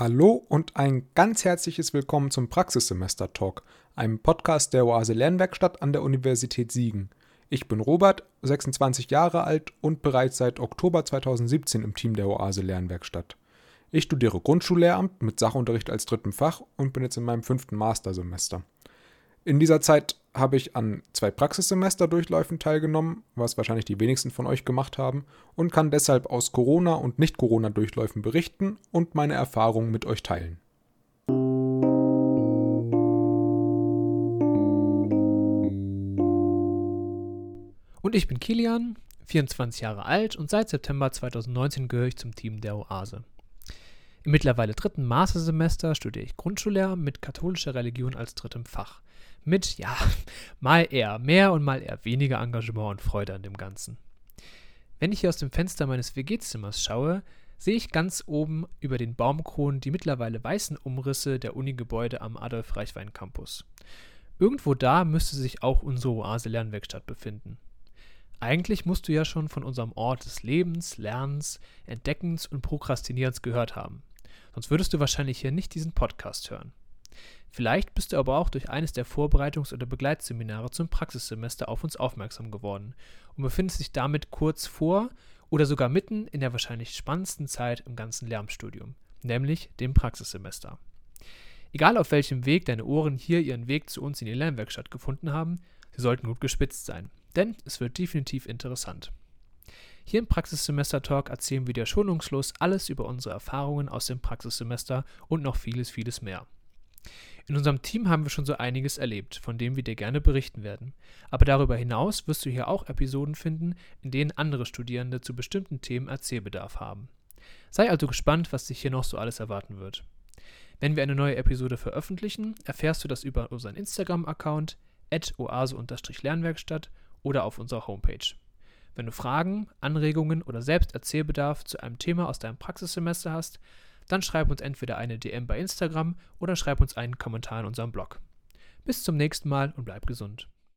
Hallo und ein ganz herzliches Willkommen zum Praxissemester Talk, einem Podcast der Oase Lernwerkstatt an der Universität Siegen. Ich bin Robert, 26 Jahre alt und bereits seit Oktober 2017 im Team der Oase Lernwerkstatt. Ich studiere Grundschullehramt mit Sachunterricht als dritten Fach und bin jetzt in meinem fünften Mastersemester. In dieser Zeit habe ich an zwei Praxissemesterdurchläufen teilgenommen, was wahrscheinlich die wenigsten von euch gemacht haben, und kann deshalb aus Corona- und Nicht-Corona-Durchläufen berichten und meine Erfahrungen mit euch teilen. Und ich bin Kilian, 24 Jahre alt und seit September 2019 gehöre ich zum Team der Oase. Im mittlerweile dritten Mastersemester studiere ich Grundschullehramt mit katholischer Religion als drittem Fach mit, ja, mal eher mehr und mal eher weniger Engagement und Freude an dem Ganzen. Wenn ich hier aus dem Fenster meines WG-Zimmers schaue, sehe ich ganz oben über den Baumkronen die mittlerweile weißen Umrisse der Uni-Gebäude am Adolf-Reichwein-Campus. Irgendwo da müsste sich auch unsere Oase Lernwerkstatt befinden. Eigentlich musst du ja schon von unserem Ort des Lebens, Lernens, Entdeckens und Prokrastinierens gehört haben. Sonst würdest du wahrscheinlich hier nicht diesen Podcast hören. Vielleicht bist du aber auch durch eines der Vorbereitungs- oder Begleitseminare zum Praxissemester auf uns aufmerksam geworden und befindest dich damit kurz vor oder sogar mitten in der wahrscheinlich spannendsten Zeit im ganzen Lernstudium, nämlich dem Praxissemester. Egal auf welchem Weg deine Ohren hier ihren Weg zu uns in die Lernwerkstatt gefunden haben, sie sollten gut gespitzt sein, denn es wird definitiv interessant. Hier im Praxissemester Talk erzählen wir dir schonungslos alles über unsere Erfahrungen aus dem Praxissemester und noch vieles, vieles mehr. In unserem Team haben wir schon so einiges erlebt, von dem wir dir gerne berichten werden. Aber darüber hinaus wirst du hier auch Episoden finden, in denen andere Studierende zu bestimmten Themen Erzählbedarf haben. Sei also gespannt, was dich hier noch so alles erwarten wird. Wenn wir eine neue Episode veröffentlichen, erfährst du das über unseren Instagram-Account oase-lernwerkstatt oder auf unserer Homepage. Wenn du Fragen, Anregungen oder selbst Erzählbedarf zu einem Thema aus deinem Praxissemester hast, dann schreib uns entweder eine DM bei Instagram oder schreib uns einen Kommentar in unserem Blog. Bis zum nächsten Mal und bleib gesund.